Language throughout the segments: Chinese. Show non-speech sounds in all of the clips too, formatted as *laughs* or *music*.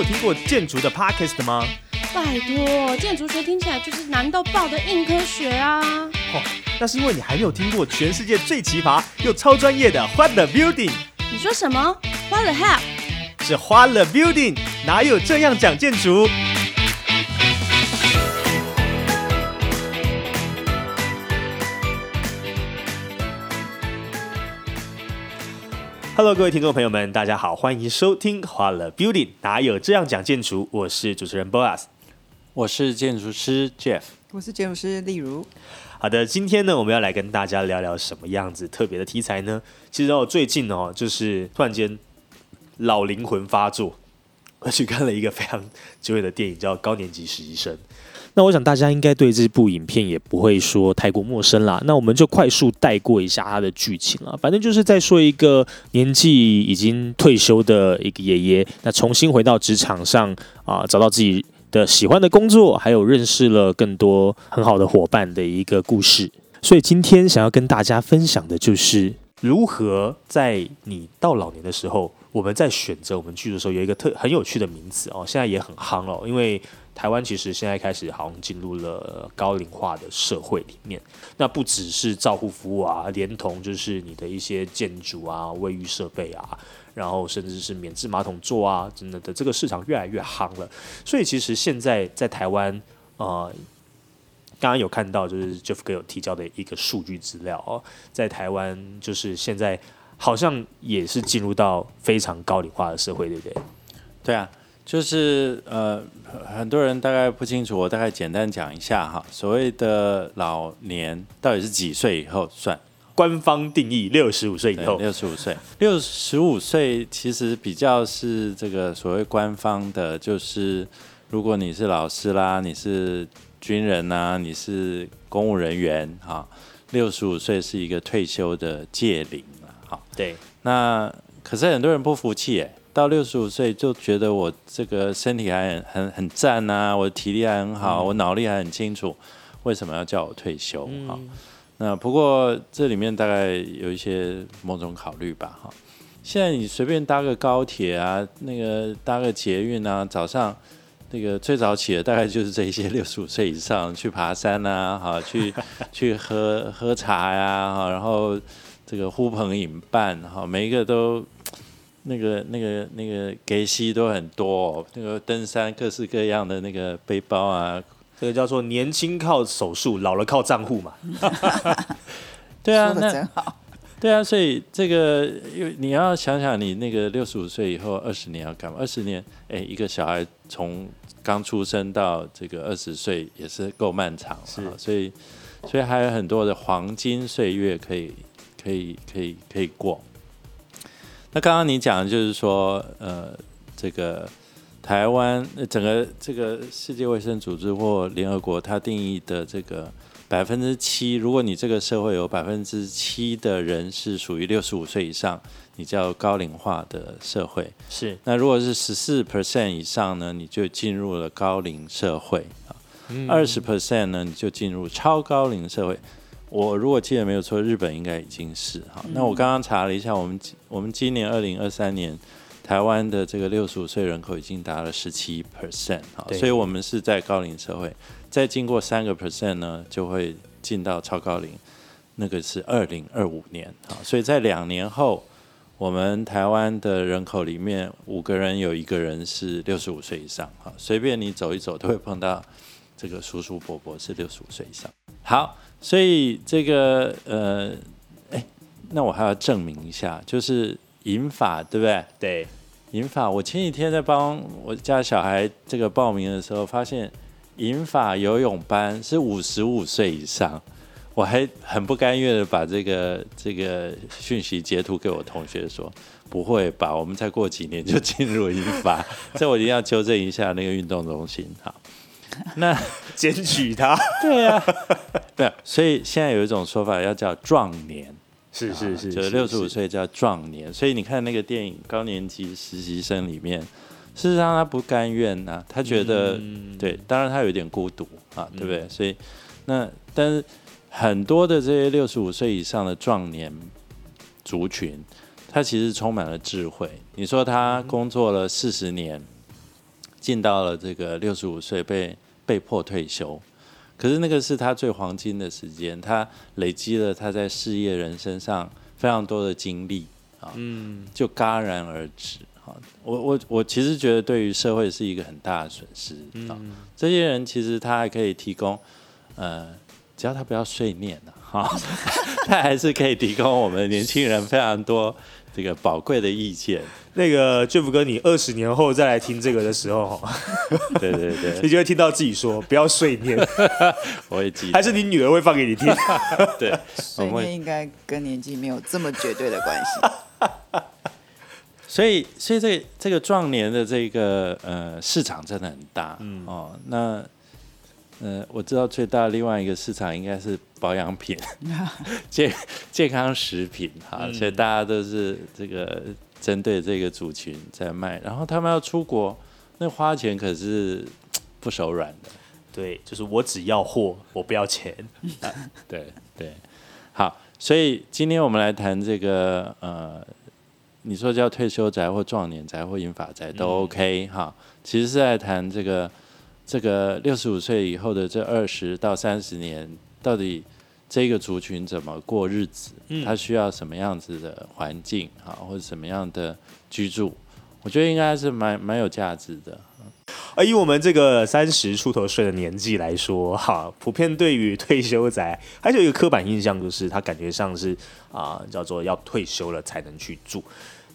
有听过建筑的 Podcast 的吗？拜托，建筑学听起来就是难到爆的硬科学啊！哦，那是因为你还没有听过全世界最奇葩又超专业的 What the Building。你说什么？What the hell？是 What the Building，哪有这样讲建筑？Hello，各位听众朋友们，大家好，欢迎收听 What the Building，哪有这样讲建筑？我是主持人 Boas。我是建筑师 Jeff，我是建筑师例如。好的，今天呢，我们要来跟大家聊聊什么样子特别的题材呢？其实哦，最近哦，就是突然间老灵魂发作，我去看了一个非常久远的电影，叫《高年级实习生》。那我想大家应该对这部影片也不会说太过陌生啦。那我们就快速带过一下它的剧情了。反正就是在说一个年纪已经退休的一个爷爷，那重新回到职场上啊，找到自己。的喜欢的工作，还有认识了更多很好的伙伴的一个故事。所以今天想要跟大家分享的就是如何在你到老年的时候，我们在选择我们剧的时候，有一个特很有趣的名字哦，现在也很夯哦。因为台湾其实现在开始好像进入了高龄化的社会里面，那不只是照护服务啊，连同就是你的一些建筑啊、卫浴设备啊。然后甚至是免治马桶座啊，真的的这个市场越来越夯了。所以其实现在在台湾，呃，刚刚有看到就是 Jeff 哥有提交的一个数据资料哦，在台湾就是现在好像也是进入到非常高龄化的社会，对不对？对啊，就是呃，很多人大概不清楚，我大概简单讲一下哈。所谓的老年到底是几岁以后算？官方定义六十五岁以后，六十五岁，六十五岁其实比较是这个所谓官方的，就是如果你是老师啦，你是军人呐，你是公务人员哈，六十五岁是一个退休的界龄了哈。对，那可是很多人不服气哎，到六十五岁就觉得我这个身体还很很很赞呐，我的体力还很好，我脑力还很清楚，为什么要叫我退休哈？那不过这里面大概有一些某种考虑吧，哈。现在你随便搭个高铁啊，那个搭个捷运啊，早上那个最早起的大概就是这些六十五岁以上去爬山啊，哈，去 *laughs* 去喝喝茶呀，哈，然后这个呼朋引伴，哈，每一个都那个那个那个给息都很多，那个登山各式各样的那个背包啊。这个叫做年轻靠手术，老了靠账户嘛。*laughs* 对啊，那真好。对啊，所以这个，因为你要想想，你那个六十五岁以后二十年要干嘛？二十年，哎，一个小孩从刚出生到这个二十岁也是够漫长是，所以，所以还有很多的黄金岁月可以，可以，可以，可以过。那刚刚你讲的就是说，呃，这个。台湾整个这个世界卫生组织或联合国，它定义的这个百分之七，如果你这个社会有百分之七的人是属于六十五岁以上，你叫高龄化的社会。是。那如果是十四 percent 以上呢，你就进入了高龄社会啊。二十 percent 呢，你就进入超高龄社会。我如果记得没有错，日本应该已经是哈。那我刚刚查了一下，我们我们今年二零二三年。台湾的这个六十五岁人口已经达了十七 percent 哈，所以我们是在高龄社会，再经过三个 percent 呢，就会进到超高龄，那个是二零二五年啊，所以在两年后，我们台湾的人口里面五个人有一个人是六十五岁以上哈，随便你走一走都会碰到这个叔叔伯伯是六十五岁以上。好，所以这个呃，哎，那我还要证明一下，就是银法对不对？对。银法，我前几天在帮我家小孩这个报名的时候，发现银法游泳班是五十五岁以上，我还很不甘愿的把这个这个讯息截图给我同学说，不会吧？我们再过几年就进入银法，*laughs* 这我一定要纠正一下那个运动中心。好，那 *laughs* 检举他，对呀，对，所以现在有一种说法要叫壮年。是是是，就六十五岁叫壮年，所以你看那个电影《高年级实习生》里面，事实上他不甘愿呐，他觉得对，当然他有点孤独啊，对不对？所以那但是很多的这些六十五岁以上的壮年族群，他其实充满了智慧。你说他工作了四十年，进到了这个六十五岁被被迫退休。可是那个是他最黄金的时间，他累积了他在事业人生上非常多的经历啊，嗯，就戛然而止。好，我我我其实觉得对于社会是一个很大的损失啊。这些人其实他还可以提供，呃，只要他不要碎念了哈，*laughs* 他还是可以提供我们年轻人非常多这个宝贵的意见。那个 Jeff 哥，你二十年后再来听这个的时候，对 *laughs* 对对，*laughs* 你就会听到自己说不要碎念，*laughs* 我会记，还是你女儿会放给你听？对，碎念应该跟年纪没有这么绝对的关系。所以，所以这这个壮年的这个呃市场真的很大，嗯哦，那呃我知道最大另外一个市场应该是保养品、*laughs* 健健康食品哈，所以大家都是这个。针对这个族群在卖，然后他们要出国，那花钱可是不手软的。对，就是我只要货，我不要钱。*laughs* 对对，好，所以今天我们来谈这个呃，你说叫退休宅或壮年宅或银发宅都 OK 哈。其实是在谈这个这个六十五岁以后的这二十到三十年到底。这个族群怎么过日子？他需要什么样子的环境啊，或者什么样的居住？我觉得应该是蛮蛮有价值的。而以我们这个三十出头岁的年纪来说，哈，普遍对于退休宅还是有一个刻板印象，就是他感觉上是啊，叫做要退休了才能去住。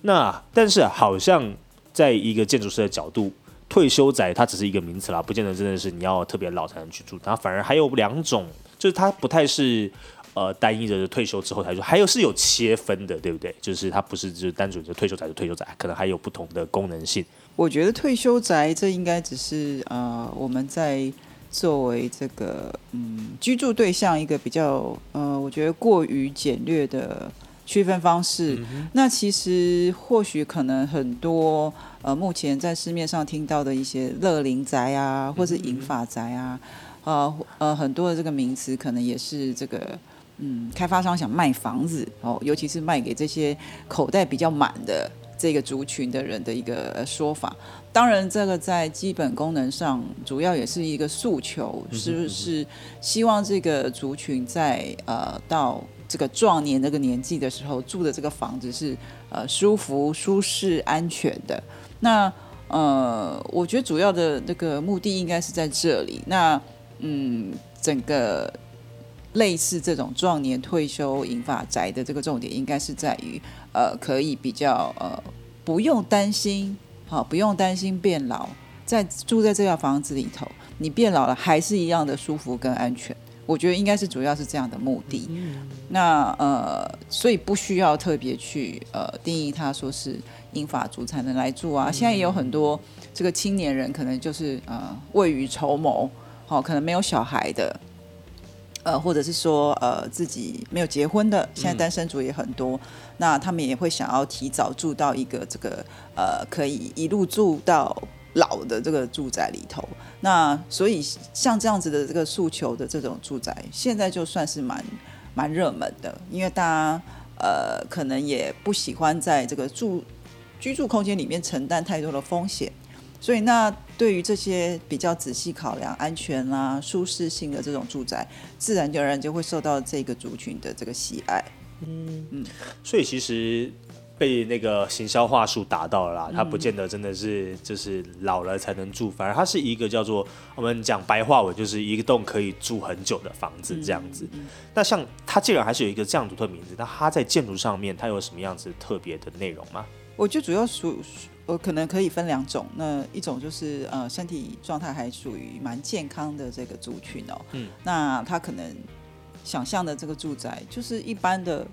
那但是好像在一个建筑师的角度，退休宅它只是一个名词啦，不见得真的是你要特别老才能去住。它反而还有两种。就是它不太是呃单一的退休之后才说，还有是有切分的，对不对？就是它不是就是单纯就退休宅就退休宅，可能还有不同的功能性。我觉得退休宅这应该只是呃我们在作为这个嗯居住对象一个比较呃我觉得过于简略的区分方式。那其实或许可能很多呃目前在市面上听到的一些乐龄宅啊，或是银发宅啊。呃呃，很多的这个名词可能也是这个，嗯，开发商想卖房子哦，尤其是卖给这些口袋比较满的这个族群的人的一个说法。当然，这个在基本功能上，主要也是一个诉求，是不是希望这个族群在呃到这个壮年那个年纪的时候住的这个房子是呃舒服、舒适、安全的？那呃，我觉得主要的那个目的应该是在这里。那嗯，整个类似这种壮年退休银发宅的这个重点，应该是在于呃，可以比较呃，不用担心，好，不用担心变老，在住在这套房子里头，你变老了还是一样的舒服跟安全。我觉得应该是主要是这样的目的。那呃，所以不需要特别去呃定义它说是英法族才能来住啊。现在也有很多这个青年人，可能就是呃未雨绸缪。好，可能没有小孩的，呃，或者是说呃自己没有结婚的，现在单身族也很多，那他们也会想要提早住到一个这个呃可以一路住到老的这个住宅里头。那所以像这样子的这个诉求的这种住宅，现在就算是蛮蛮热门的，因为大家呃可能也不喜欢在这个住居住空间里面承担太多的风险。所以，那对于这些比较仔细考量安全啦、舒适性的这种住宅，自然而然就会受到这个族群的这个喜爱。嗯嗯，所以其实被那个行销话术打到了啦，他不见得真的是就是老了才能住，反而它是一个叫做我们讲白话文，就是一栋可以住很久的房子这样子。那像它既然还是有一个这样独特名字，那它在建筑上面它有什么样子特别的内容吗？我觉得主要属。我可能可以分两种，那一种就是呃身体状态还属于蛮健康的这个族群哦，嗯，那他可能想象的这个住宅就是一般的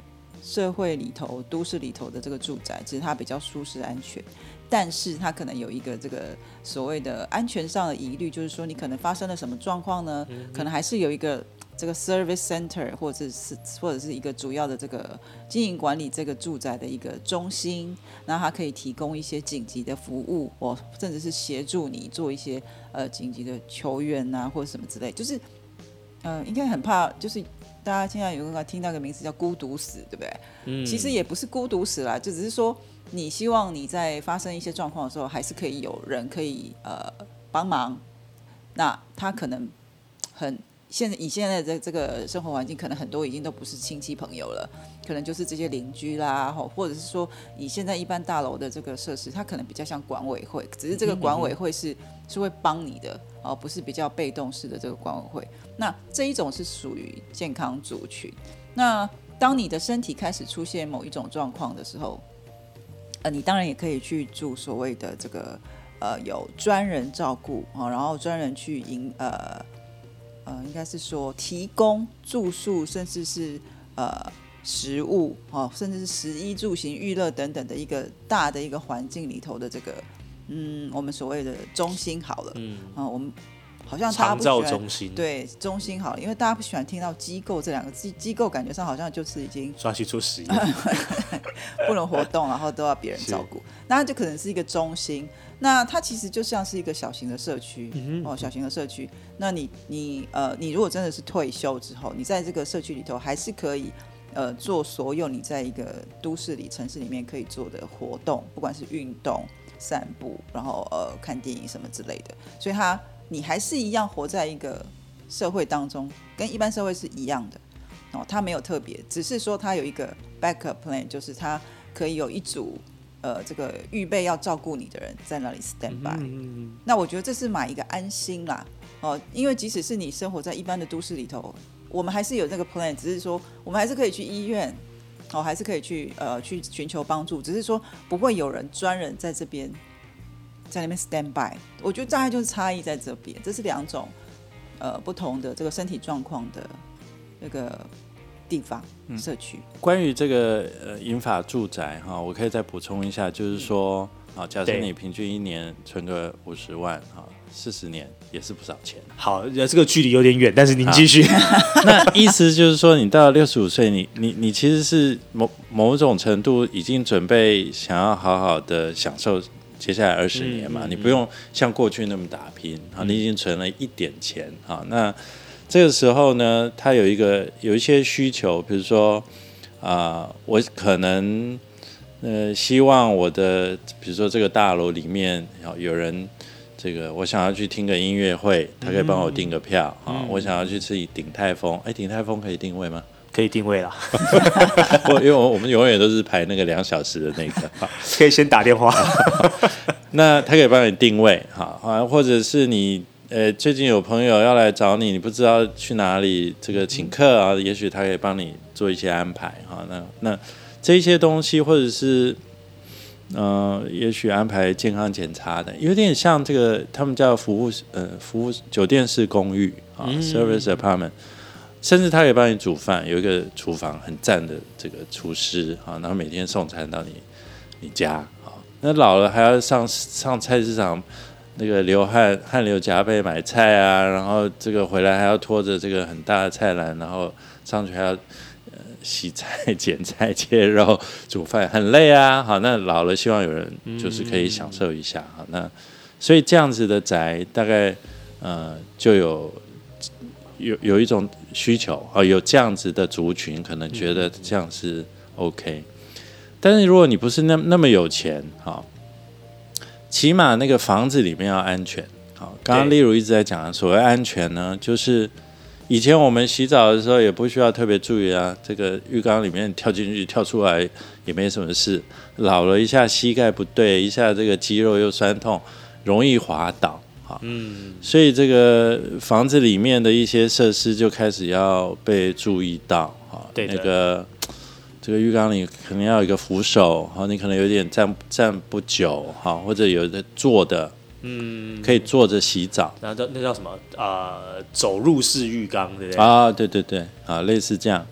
社会里头、都市里头的这个住宅，其实它比较舒适安全，但是它可能有一个这个所谓的安全上的疑虑，就是说你可能发生了什么状况呢？可能还是有一个。这个 service center 或者是或者是一个主要的这个经营管理这个住宅的一个中心，那它可以提供一些紧急的服务，或甚至是协助你做一些呃紧急的求援啊，或者什么之类。就是呃，应该很怕，就是大家现在有个听到个名词叫孤独死，对不对？嗯。其实也不是孤独死啦，就只是说你希望你在发生一些状况的时候，还是可以有人可以呃帮忙。那他可能很现在以现在的这个生活环境，可能很多已经都不是亲戚朋友了，可能就是这些邻居啦，或或者是说以现在一般大楼的这个设施，它可能比较像管委会，只是这个管委会是是会帮你的哦，不是比较被动式的这个管委会。那这一种是属于健康族群。那当你的身体开始出现某一种状况的时候，呃，你当然也可以去住所谓的这个呃有专人照顾啊，然后专人去营呃呃，应该是说提供住宿，甚至是呃食物哦，甚至是食衣住行娱乐等等的一个大的一个环境里头的这个嗯，我们所谓的中心好了，嗯啊，我们。好像大家不喜欢中心对中心好了，因为大家不喜欢听到机构这两个机，机构感觉上好像就是已经抓去做实验，*laughs* 不能活动，然后都要别人照顾，*laughs* 那就可能是一个中心。那它其实就像是一个小型的社区哦，小型的社区。那你你呃，你如果真的是退休之后，你在这个社区里头还是可以呃做所有你在一个都市里、城市里面可以做的活动，不管是运动、散步，然后呃看电影什么之类的。所以它。你还是一样活在一个社会当中，跟一般社会是一样的哦。他没有特别，只是说他有一个 backup plan，就是他可以有一组呃这个预备要照顾你的人在那里 stand by。那我觉得这是买一个安心啦哦，因为即使是你生活在一般的都市里头，我们还是有那个 plan，只是说我们还是可以去医院哦，还是可以去呃去寻求帮助，只是说不会有人专人在这边。在那边 stand by，我觉得大概就是差异在这边，这是两种呃不同的这个身体状况的那个地方社区。关于这个呃银法住宅哈，我可以再补充一下，就是说啊，假设你平均一年存个五十万哈，四十年也是不少钱。好，这个距离有点远，但是您继续。*laughs* 那意思就是说，你到六十五岁，你你你其实是某某种程度已经准备想要好好的享受。接下来二十年嘛，你不用像过去那么打拼啊，你已经存了一点钱啊。那这个时候呢，他有一个有一些需求，比如说啊，我可能呃希望我的，比如说这个大楼里面有有人，这个我想要去听个音乐会，他可以帮我订个票啊。我想要去吃鼎泰丰，哎，鼎泰丰可以定位吗？可以定位了，*laughs* 我因为我们永远都是排那个两小时的那个，*laughs* 可以先打电话。*laughs* 那他可以帮你定位，哈啊，或者是你呃最近有朋友要来找你，你不知道去哪里这个请客啊，也许他可以帮你做一些安排，哈。那那这些东西，或者是嗯，也许安排健康检查的，有点像这个他们叫服务呃服务酒店式公寓啊，service apartment。甚至他可以帮你煮饭，有一个厨房很赞的这个厨师啊，然后每天送餐到你你家啊。那老了还要上上菜市场，那个流汗汗流浃背买菜啊，然后这个回来还要拖着这个很大的菜篮，然后上去还要呃洗菜、剪菜、切肉、煮饭，很累啊。好，那老了希望有人就是可以享受一下好，那所以这样子的宅大概呃就有。有有一种需求啊，有这样子的族群，可能觉得这样是 OK。但是如果你不是那那么有钱，哈，起码那个房子里面要安全。好，刚刚例如一直在讲，所谓安全呢，就是以前我们洗澡的时候也不需要特别注意啊，这个浴缸里面跳进去跳出来也没什么事。老了一下膝盖不对，一下这个肌肉又酸痛，容易滑倒。嗯，所以这个房子里面的一些设施就开始要被注意到哈。对那个这个浴缸里可能要有一个扶手，哈，你可能有点站站不久，哈，或者有的坐的，嗯，可以坐着洗澡。那叫那叫什么啊？走入式浴缸，对不对？啊，对对对，啊，类似这样。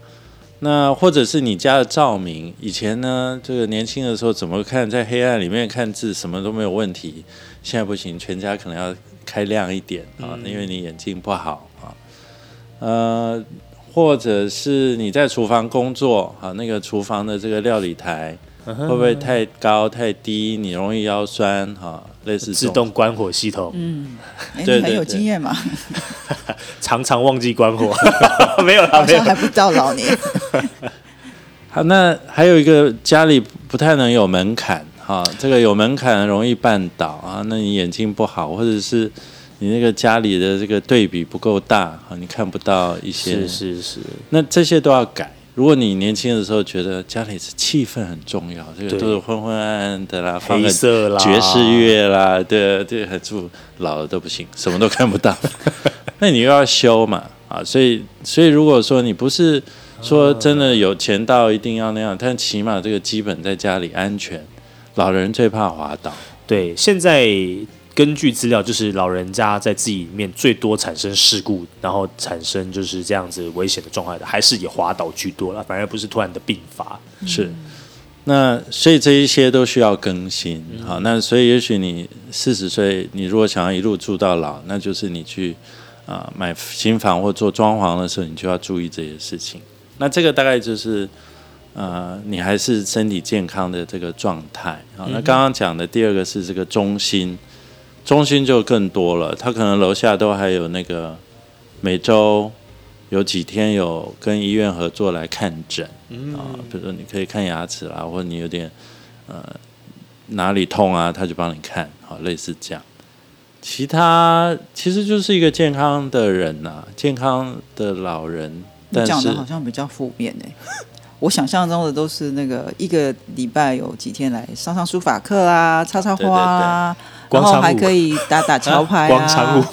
那或者是你家的照明，以前呢，这个年轻的时候怎么看，在黑暗里面看字，什么都没有问题。现在不行，全家可能要开亮一点啊，因为你眼睛不好啊。呃，或者是你在厨房工作啊，那个厨房的这个料理台会不会太高太低？你容易腰酸哈，类似自动关火系统。嗯，你很有经验嘛？*laughs* 常常忘记关火，*laughs* 没有，啦，没有还不到老年。*laughs* 好，那还有一个家里不太能有门槛哈，这个有门槛容易绊倒啊。那你眼睛不好，或者是你那个家里的这个对比不够大啊，你看不到一些，是是是，那这些都要改。如果你年轻的时候觉得家里是气氛很重要，这个都是昏昏暗暗的啦，放黑个色啦，爵士乐啦，对对，很住老了都不行，*laughs* 什么都看不到。*laughs* 那你又要修嘛啊，所以所以如果说你不是说真的有钱到一定要那样，但起码这个基本在家里安全。老人最怕滑倒，对，现在根据资料，就是老人家在自己里面最多产生事故，然后产生就是这样子危险的状态的，还是以滑倒居多了，反而不是突然的病发。是。那所以这一些都需要更新，好，那所以也许你四十岁，你如果想要一路住到老，那就是你去啊、买新房或做装潢的时候，你就要注意这些事情。那这个大概就是呃，你还是身体健康的这个状态。好，那刚刚讲的第二个是这个中心，中心就更多了，他可能楼下都还有那个每周有几天有跟医院合作来看诊。啊，比如说你可以看牙齿啦，或者你有点呃哪里痛啊，他就帮你看，好，类似这样。其他其实就是一个健康的人呐、健康的老人，你但是讲的好像比较负面哎、我想象中的都是那个一个礼拜有几天来上上书法课啊，插插花啊，然后还可以打打桥 *laughs* 牌啊，广场舞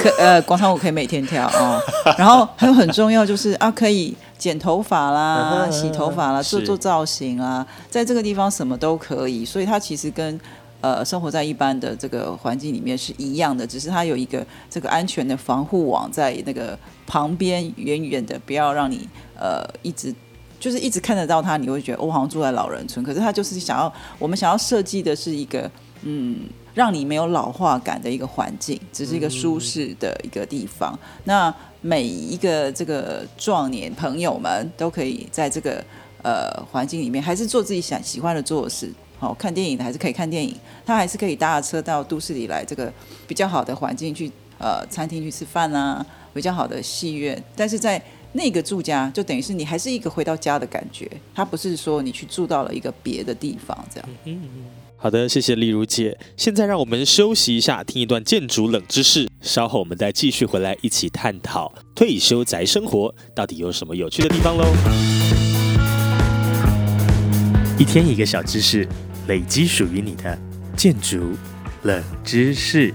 可呃广场舞可以每天跳哦，然后还有很重要就是啊可以剪头发啦、洗头发啦、做做造型啊，在这个地方什么都可以，所以它其实跟呃生活在一般的这个环境里面是一样的，只是它有一个这个安全的防护网在那个旁边远远的，不要让你呃一直。就是一直看得到它，你会觉得、我好像住在老人村。可是它就是想要，我们想要设计的是一个，嗯，让你没有老化感的一个环境，只是一个舒适的一个地方。那每一个这个壮年朋友们都可以在这个呃环境里面，还是做自己想喜欢的做事。好、看电影的还是可以看电影，他还是可以搭车到都市里来这个比较好的环境去呃餐厅去吃饭啊，比较好的戏院。但是在那个住家，就等于是你还是一个回到家的感觉，它不是说你去住到了一个别的地方这样。好的，谢谢丽如姐。现在让我们休息一下，听一段建筑冷知识。稍后我们再继续回来一起探讨退休宅生活到底有什么有趣的地方喽。一天一个小知识，累积属于你的建筑冷知识。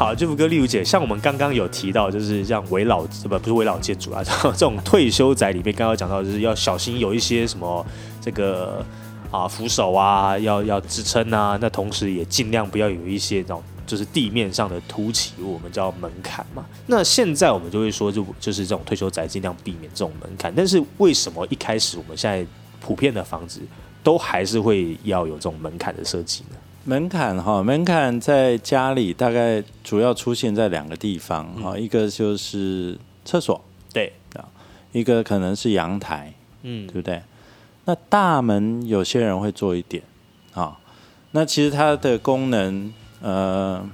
好，这副歌，例如姐，像我们刚刚有提到，就是像围老不不是围老建筑啊，*laughs* 这种退休宅里面，刚刚讲到就是要小心有一些什么这个啊扶手啊，要要支撑啊，那同时也尽量不要有一些那种就是地面上的凸起，我们叫门槛嘛。那现在我们就会说就就是这种退休宅尽量避免这种门槛，但是为什么一开始我们现在普遍的房子都还是会要有这种门槛的设计呢？门槛哈，门槛在家里大概主要出现在两个地方哈，一个就是厕所，对啊，一个可能是阳台，嗯对不对？那大门有些人会做一点啊，那其实它的功能，呃，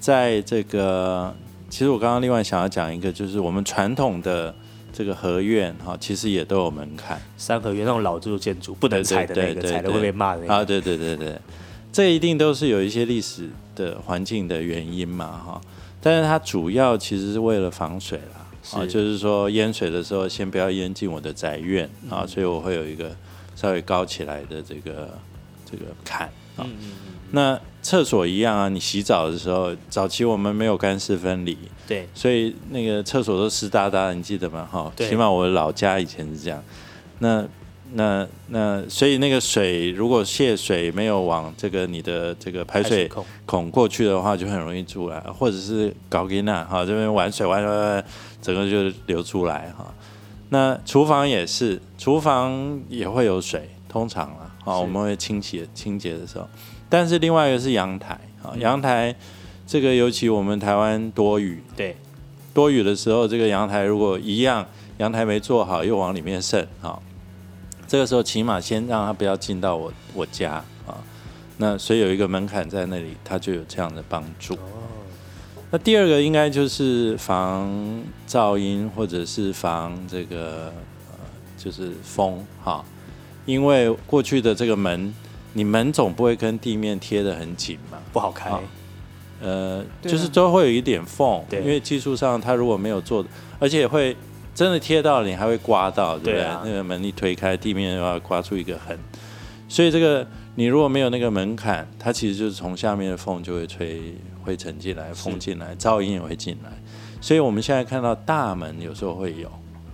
在这个，其实我刚刚另外想要讲一个，就是我们传统的这个合院哈，其实也都有门槛。三合院那种老旧建筑不能踩的那个，对对对对踩了会被骂的那个。啊，对对对对，这一定都是有一些历史的环境的原因嘛，哈。但是它主要其实是为了防水啦，啊，是就是说淹水的时候先不要淹进我的宅院嗯啊，所以我会有一个稍微高起来的这个这个坎啊。嗯嗯嗯，那厕所一样啊，你洗澡的时候，早期我们没有干湿分离，对，所以那个厕所都湿哒哒的，你记得吗？哈，对起码我老家以前是这样。那那那，所以那个水如果泄水没有往这个你的这个排水孔孔过去的话，就很容易出来，或者是搞给那哈这边玩水玩玩玩，整个就流出来哈。那厨房也是，厨房也会有水，通常啦，啊，我们会清洁清洁的时候，但是另外一个是阳台啊，阳台这个尤其我们台湾多雨，对，多雨的时候，这个阳台如果一样，阳台没做好又往里面渗啊，这个时候起码先让他不要进到我我家啊。那所以有一个门槛在那里，它就有这样的帮助。那第二个应该就是防噪音，或者是防这个呃，就是风哈。因为过去的这个门，你门总不会跟地面贴的很紧嘛，不好开。呃，就是都会有一点缝，因为技术上它如果没有做，而且会真的贴到你还会刮到，对不对？对啊。那个门一推开，地面的话刮出一个痕，所以这个你如果没有那个门槛，它其实就是从下面的缝就会吹灰尘进来、风进来，噪音也会进来。所以我们现在看到大门有时候会有，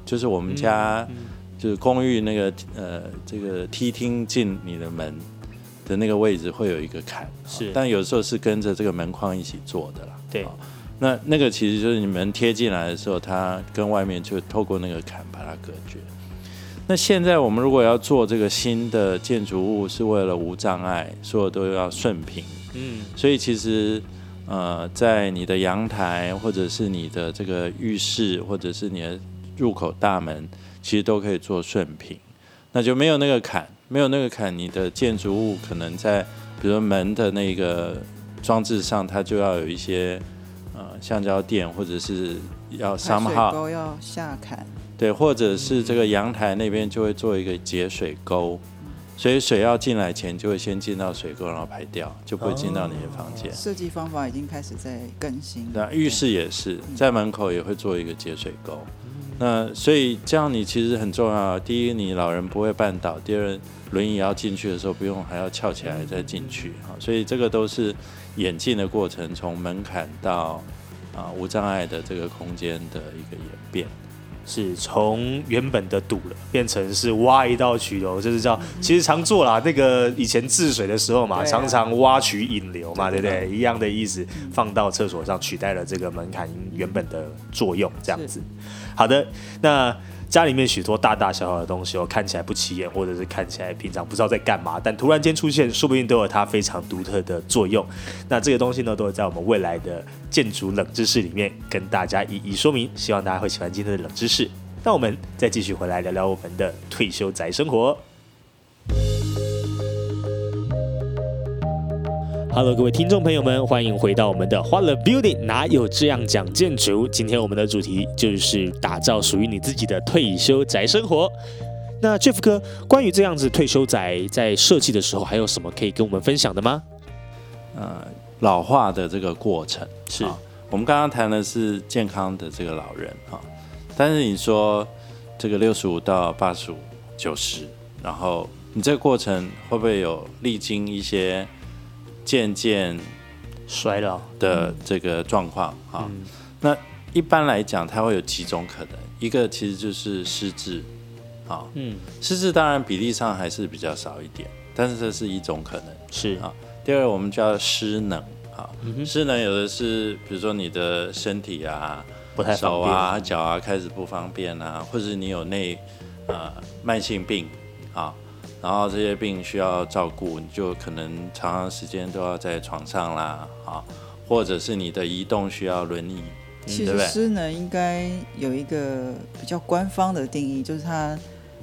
就是我们家、嗯就是公寓那个呃这个梯厅进你的门的那个位置会有一个坎，是。但有时候是跟着这个门框一起做的啦。对。好那那个其实就是你们贴进来的时候，它跟外面就透过那个坎把它隔绝。那现在我们如果要做这个新的建筑物，是为了无障碍，所有都要顺平，嗯，所以其实呃，在你的阳台或者是你的这个浴室或者是你的入口大门，其实都可以做顺平，那就没有那个坎，没有那个坎，你的建筑物可能在比如说门的那个装置上，它就要有一些呃橡胶垫或者是要三号。沟要下坎，对，或者是这个阳台那边就会做一个节水沟，所以水要进来前就会先进到水沟，然后排掉，就不会进到你的房间。设计方法已经开始在更新。那浴室也是在门口也会做一个节水沟。那所以这样你其实很重要。第一，你老人不会绊倒；第二，轮椅要进去的时候不用还要翘起来再进去。好，所以这个都是演进的过程，从门槛到啊无障碍的这个空间的一个演变。是从原本的堵了变成是挖一道渠流，就是叫其实常做啦。那个以前治水的时候嘛，啊常常挖渠引流嘛，对不对？对一样的意思，放到厕所上取代了这个门槛原本的作用，这样子。好的，那家里面许多大大小小的东西哦，看起来不起眼，或者是看起来平常不知道在干嘛，但突然间出现，说不定都有它非常独特的作用。那这个东西呢，都会在我们未来的建筑冷知识里面跟大家一一说明。希望大家会喜欢今天的冷知识。那我们再继续回来聊聊我们的退休宅生活。Hello，各位听众朋友们，欢迎回到我们的欢乐 Building，哪有这样讲建筑？今天我们的主题就是打造属于你自己的退休宅生活。那 Jeff 哥，关于这样子退休宅在设计的时候，还有什么可以跟我们分享的吗？呃，老化的这个过程是啊我们刚刚谈的是健康的这个老人哈，但是你说这个六十五到八十五、九十，然后你这个过程会不会有历经一些渐渐衰老，的这个状况啊？嗯。那一般来讲，它会有几种可能，一个其实就是失智啊，嗯，失智当然比例上还是比较少一点，但是这是一种可能。是。啊。第二，我们叫失能啊，嗯失能有的是，比如说你的身体啊、不太手啊、脚啊开始不方便啊，或者你有内呃慢性病啊，然后这些病需要照顾，你就可能长长时间都要在床上啦啊，或者是你的移动需要轮椅，其实对不对？失能应该有一个比较官方的定义，就是它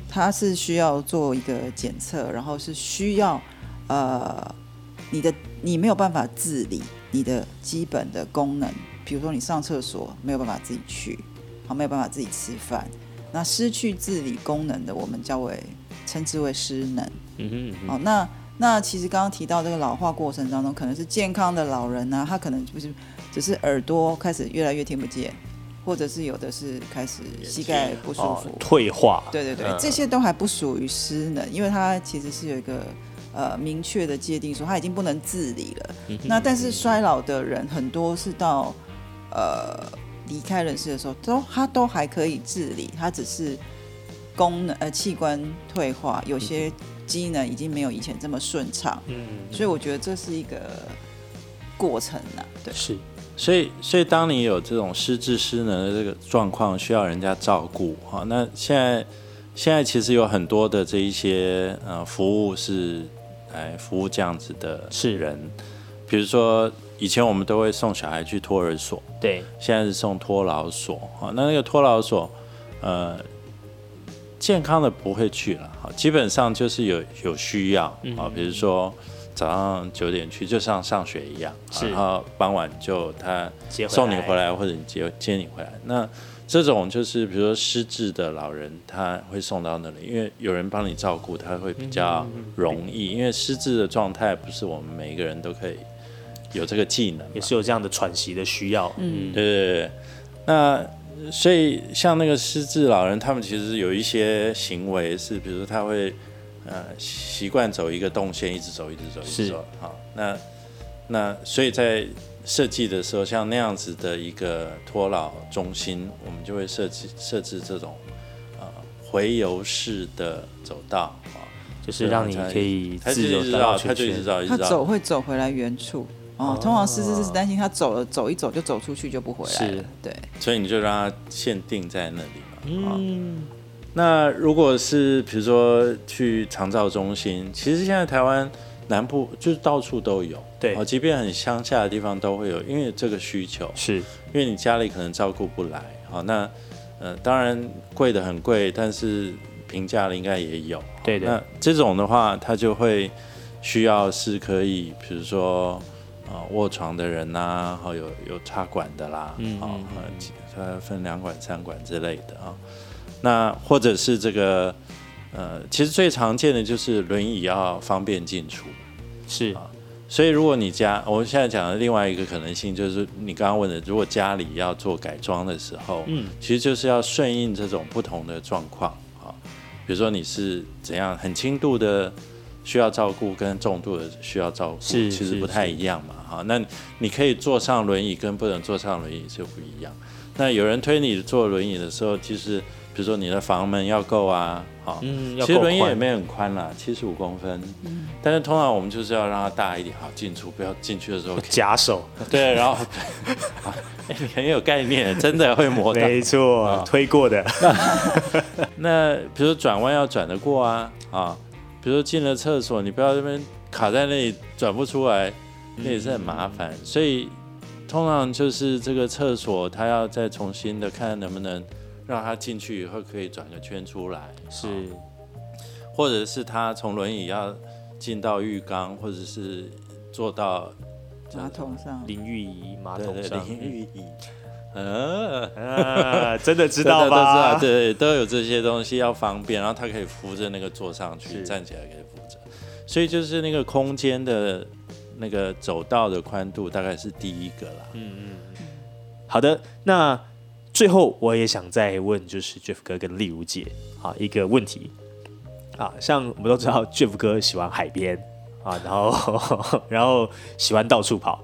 它是需要做一个检测，然后是需要呃你的你没有办法自理你的基本的功能，比如说你上厕所没有办法自己去，好没有办法自己吃饭，那失去自理功能的，我们叫为称之为失能。嗯哼嗯哼，好，那那其实刚刚提到这个老化过程当中，可能是健康的老人呢、他可能就是只是耳朵开始越来越听不见，或者是有的是开始膝盖不舒哦服，，退化，对对对，嗯这些都还不属于失能，因为它其实是有一个呃明确的界定，说他已经不能自理了。嗯那但是衰老的人很多是到呃离开人世的时候，都他都还可以自理，他只是功能呃器官退化，有些机能已经没有以前这么顺畅，嗯，所以我觉得这是一个过程呐、对。是所以，所以当你有这种失智失能的这个状况，需要人家照顾哈，那现在现在其实有很多的这一些呃服务是来服务这样子的是人，比如说以前我们都会送小孩去托儿所，对，现在是送托老所啊。那那个托老所，呃，健康的不会去了，好，基本上就是有有需要啊，比如说早上九点去，就像上学一样，然后傍晚就他送你回来或者你接接你回来。那这种就是比如说失智的老人，他会送到那里，因为有人帮你照顾，他会比较容易。因为失智的状态不是我们每一个人都可以有这个技能，也是有这样的喘息的需要。嗯，对对对，那所以像那个失智老人，他们其实有一些行为是，比如说他会呃习惯走一个动线，一直走，一直走，一直是走。好，那那所以在设计的时候，像那样子的一个托老中心，我们就会设计设置这种呃回游式的走道啊，就是让你可以他就自由一直绕，地绕圈圈。他就一直绕，一直绕。他走会走回来原处。哦，通常是是是担心他走了走一走就走出去就不回来是了。对，所以你就让它限定在那里嘛。嗯，那如果是比如说去长照中心，其实现在台湾南部就是到处都有，对哦，即便很乡下的地方都会有，因为这个需求，是因为你家里可能照顾不来，好，那呃当然贵的很贵，但是平价的应该也有，对的那这种的话，它就会需要是可以，比如说。啊，卧床的人呐、好有有插管的啦，嗯好嗯嗯呃，它分两管、三管之类的啊。那或者是这个，呃，其实最常见的就是轮椅要方便进出。是啊所以如果你家，我们现在讲的另外一个可能性就是你刚刚问的，如果家里要做改装的时候，嗯，其实就是要顺应这种不同的状况啊。比如说你是怎样很轻度的需要照顾，跟重度的需要照顾，其实不太一样嘛。哈，那你可以坐上轮椅，跟不能坐上轮椅就不一样。那有人推你坐轮椅的时候，其实比如说你的房门要够啊，好，嗯，其实轮椅也没很宽啦，七十五公分。但是通常我们就是要让它大一点，好进出，不要进去的时候 *laughs* 夹手，对，然后 *laughs* 很有概念，真的会磨到。*laughs* 没错，啊推过的，那比如说转弯要转得过啊啊，比如说进了厕所，你不要这边卡在那里转不出来，那也是很麻烦。所以通常就是这个厕所，它要再重新的看能不能让它进去以后可以转个圈出来，是。啊。或者是他从轮椅要进到浴缸，或者是坐到马桶上。淋浴仪、马桶上，淋浴椅，呃。啊，真的知道都知道，对，都有这些东西要方便，然后他可以扶着那个坐上去，站起来可以扶着，所以就是那个空间的那个走道的宽度大概是第一个啦。嗯嗯，好的，那最后我也想再问，就是 Jeff 哥跟丽如姐啊一个问题啊，像我们都知道 *laughs* Jeff 哥喜欢海边啊，然后 *laughs* 然后喜欢到处跑。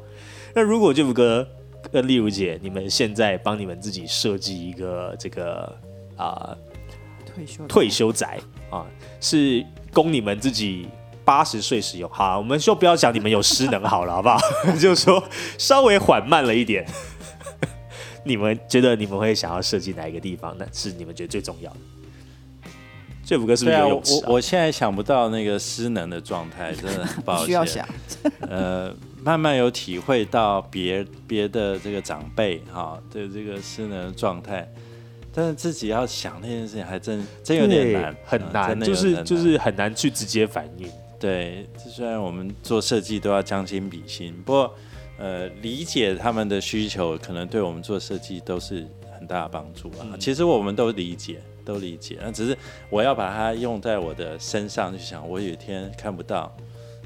那如果 Jeff 哥跟丽如姐，你们现在帮你们自己设计一个这个啊退休退休宅啊，是供你们自己八十岁使用。好，我们就不要讲你们有失能好了，好不好？*laughs* 就是说稍微缓慢了一点。*laughs* 你们觉得你们会想要设计哪一个地方？那是你们觉得最重要的。这五个是不是游泳池、我我现在想不到那个失能的状态，真的很 *laughs* 抱歉。需要想，*laughs* 呃，慢慢有体会到别别的这个长辈哈的这个失能的状态，但是自己要想那件事情，还真真有点对难，嗯很难，就是就是很难去直接反应。对，虽然我们做设计都要将心比心，不过呃，理解他们的需求，可能对我们做设计都是很大的帮助啊。嗯其实我们都理解，都理解，那只是我要把它用在我的身上去想，我有一天看不到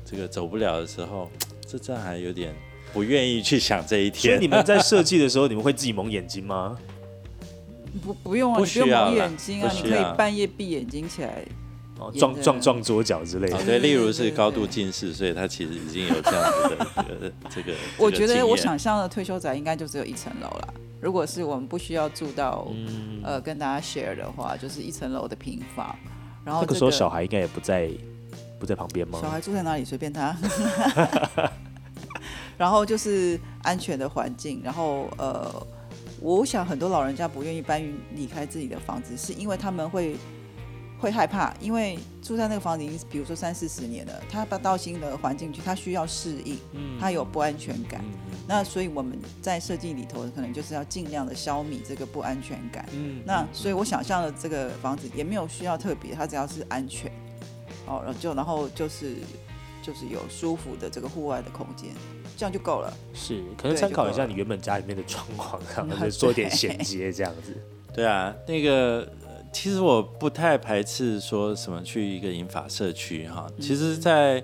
这个走不了的时候，这这还有点不愿意去想这一天。所以你们在设计的时候，你们会自己蒙眼睛吗？*laughs* 不不用啊，不你不用蒙需要啦眼睛啊，你可以半夜闭眼睛起来。哦，撞撞撞桌角之类的啊，。对，例如是高度近视，所以他其实已经有这样子的这个这个。我觉得我想象的退休宅应该就只有一层楼啦。如果是我们不需要住到、嗯，呃跟大家 share 的话，就是一层楼的平房。然后、这那个时候小孩应该也不在不在旁边吗？小孩住在哪里随便他。*laughs* *laughs* 然后就是安全的环境，然后呃，我想很多老人家不愿意搬离开自己的房子，是因为他们会会害怕，因为住在那个房子已经比如说三四十年了，他搬到新的环境去，他需要适应，嗯他有不安全感。嗯那所以我们在设计里头，可能就是要尽量的消弭这个不安全感。嗯那所以我想象的这个房子也没有需要特别，它只要是安全，哦，然后就然后就是就是有舒服的这个户外的空间，这样就够了。是，可能参考一下你原本家里面的状况，*laughs* 然后嗯就做一点衔接这样子。对啊，那个呃其实我不太排斥说什么去一个银发社区哈。其实在，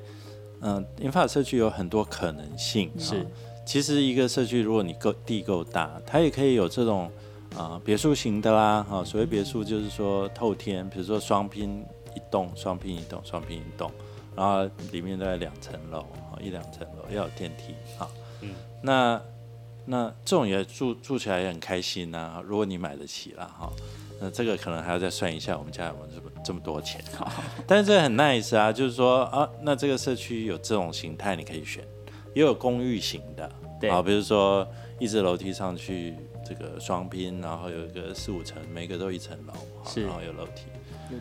嗯银发社区有很多可能性。是哈其实一个社区如果你够地够大，它也可以有这种啊、别墅型的啦哈。所谓别墅就是说透天，比如说双拼一栋、双拼一栋、双拼一栋，然后里面大概两层楼哈，一两层楼要有电梯哈。嗯那那这种也住住起来也很开心呐、如果你买得起啦哈。那这个可能还要再算一下，我们家有没有这么这么多钱？*laughs* 但是这个很 nice 啊，就是说啊，那这个社区有这种形态你可以选，也有公寓型的，对啊，比如说一直楼梯上去，这个双拼，然后有一个四五层，每个都一层楼，好是然后有楼梯，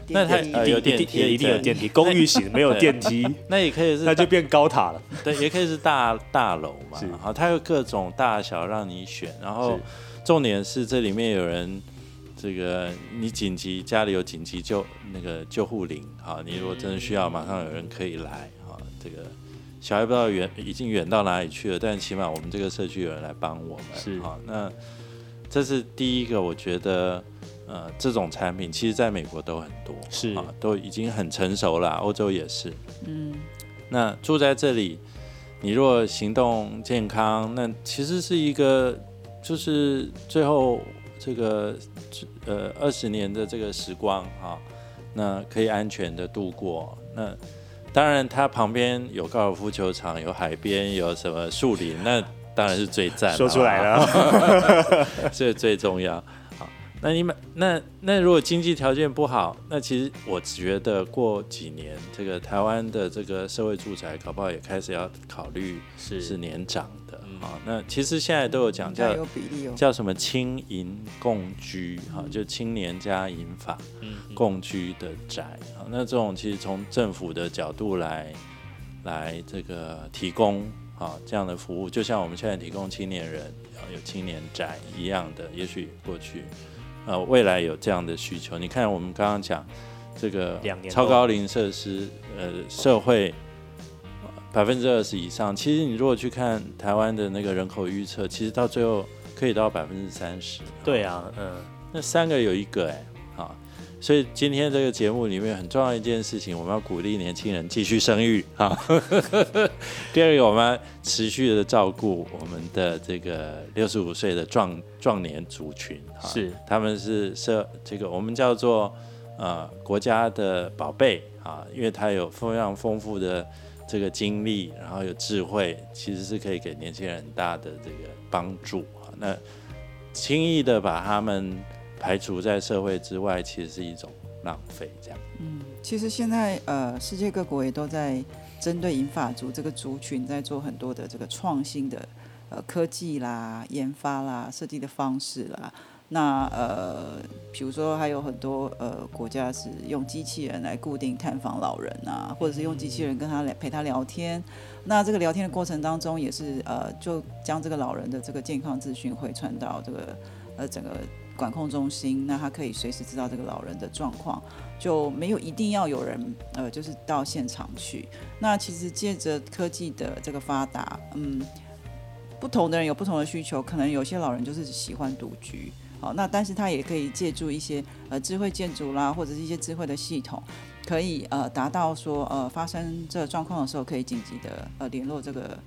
那它有电梯一定有电梯，公寓型没有电梯，*laughs* 那也可以是那就变高塔了。对，也可以是大大楼嘛是，好，它有各种大小让你选，然后重点是这里面有人，这个你紧急家里有紧急救那个救护铃，好，你如果真的需要，马上有人可以来，好，这个小孩不知道远已经远到哪里去了，但起码我们这个社区有人来帮我们，是好，那这是第一个，我觉得。呃，这种产品其实在美国都很多，是啊，都已经很成熟了，欧洲也是。嗯，那住在这里，你若行动健康，那其实是一个，就是最后这个呃二十年的这个时光哈、那可以安全的度过。那当然，它旁边有高尔夫球场，有海边，有什么树林，那当然是最赞。说出来了，*laughs* 这最重要。好，那你们那那如果经济条件不好，那其实我觉得过几年，这个台湾的这个社会住宅，搞不好也开始要考虑是是年长的嗯啊、那其实现在都有讲叫。叫什么青银共居哈、就青年加银发共居的宅啊。那这种其实从政府的角度来来这个提供啊这样的服务，就像我们现在提供青年人啊有青年宅一样的，也许过去呃未来有这样的需求。你看我们刚刚讲这个超高龄设施，呃社会。百分之二十以上，其实你如果去看台湾的那个人口预测，其实到最后可以到百分之三十。对啊，嗯，那三个有一个哎、啊，所以今天这个节目里面很重要一件事情，我们要鼓励年轻人继续生育啊。*laughs* 第二个，我们要持续的照顾我们的这个六十五岁的壮壮年族群啊，是。他们是社这个我们叫做呃国家的宝贝啊，因为他有非常丰富的这个经历，然后有智慧，其实是可以给年轻人很大的这个帮助。那轻易的把他们排除在社会之外，其实是一种浪费。这样，嗯其实现在呃，世界各国也都在针对银发族这个族群，在做很多的这个创新的呃科技啦、研发啦、设计的方式啦。那呃，比如说还有很多呃国家是用机器人来固定探访老人啊，或者是用机器人跟他来陪他聊天。那这个聊天的过程当中，也是呃，就将这个老人的这个健康资讯会传到这个呃整个管控中心，那他可以随时知道这个老人的状况，就没有一定要有人呃，就是到现场去。那其实借着科技的这个发达，嗯，不同的人有不同的需求，可能有些老人就是喜欢独居。好，那但是他也可以借助一些呃智慧建筑啦，或者是一些智慧的系统，可以呃达到说呃发生这状况的时候，可以紧急的呃联络这个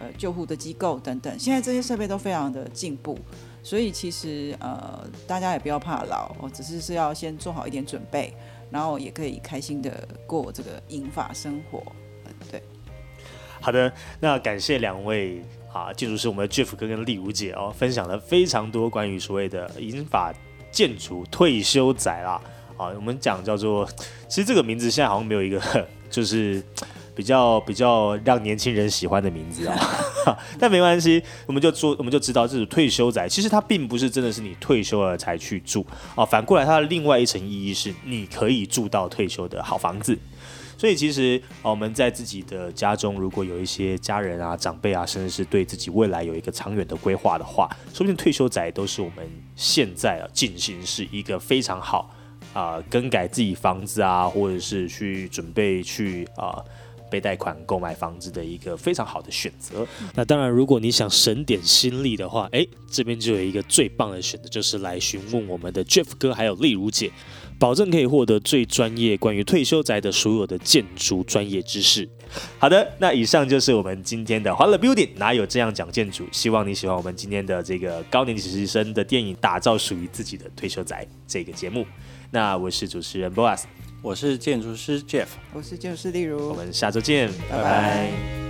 呃救护的机构等等。现在这些设备都非常的进步，所以其实呃大家也不要怕老，哦只是是要先做好一点准备，然后也可以开心的过这个银发生活。对，好的，那感谢两位啊，建筑师我们的 Jeff 哥跟丽茹姐哦，分享了非常多关于所谓的银发建筑退休宅啦。啊，我们讲叫做，其实这个名字现在好像没有一个就是比较比较让年轻人喜欢的名字啊，*laughs* 但没关系，我们就说我们就知道这种退休宅，其实它并不是真的是你退休了才去住啊，反过来它的另外一层意义是你可以住到退休的好房子。所以其实呃我们在自己的家中，如果有一些家人啊、长辈啊，甚至是对自己未来有一个长远的规划的话，说不定退休宅都是我们现在啊进行是一个非常好啊、更改自己房子啊，或者是去准备去啊、被贷款购买房子的一个非常好的选择。那当然，如果你想省点心力的话，哎，这边就有一个最棒的选择，就是来询问我们的 Jeff 哥还有丽如姐，保证可以获得最专业关于退休宅的所有的建筑专业知识。好的，那以上就是我们今天的欢乐 Building，哪有这样讲建筑？希望你喜欢我们今天的这个高年级实习生的电影，打造属于自己的退休宅这个节目。那我是主持人 Boas，我是建筑师 Jeff。我是建筑师例如我，们下周见，拜拜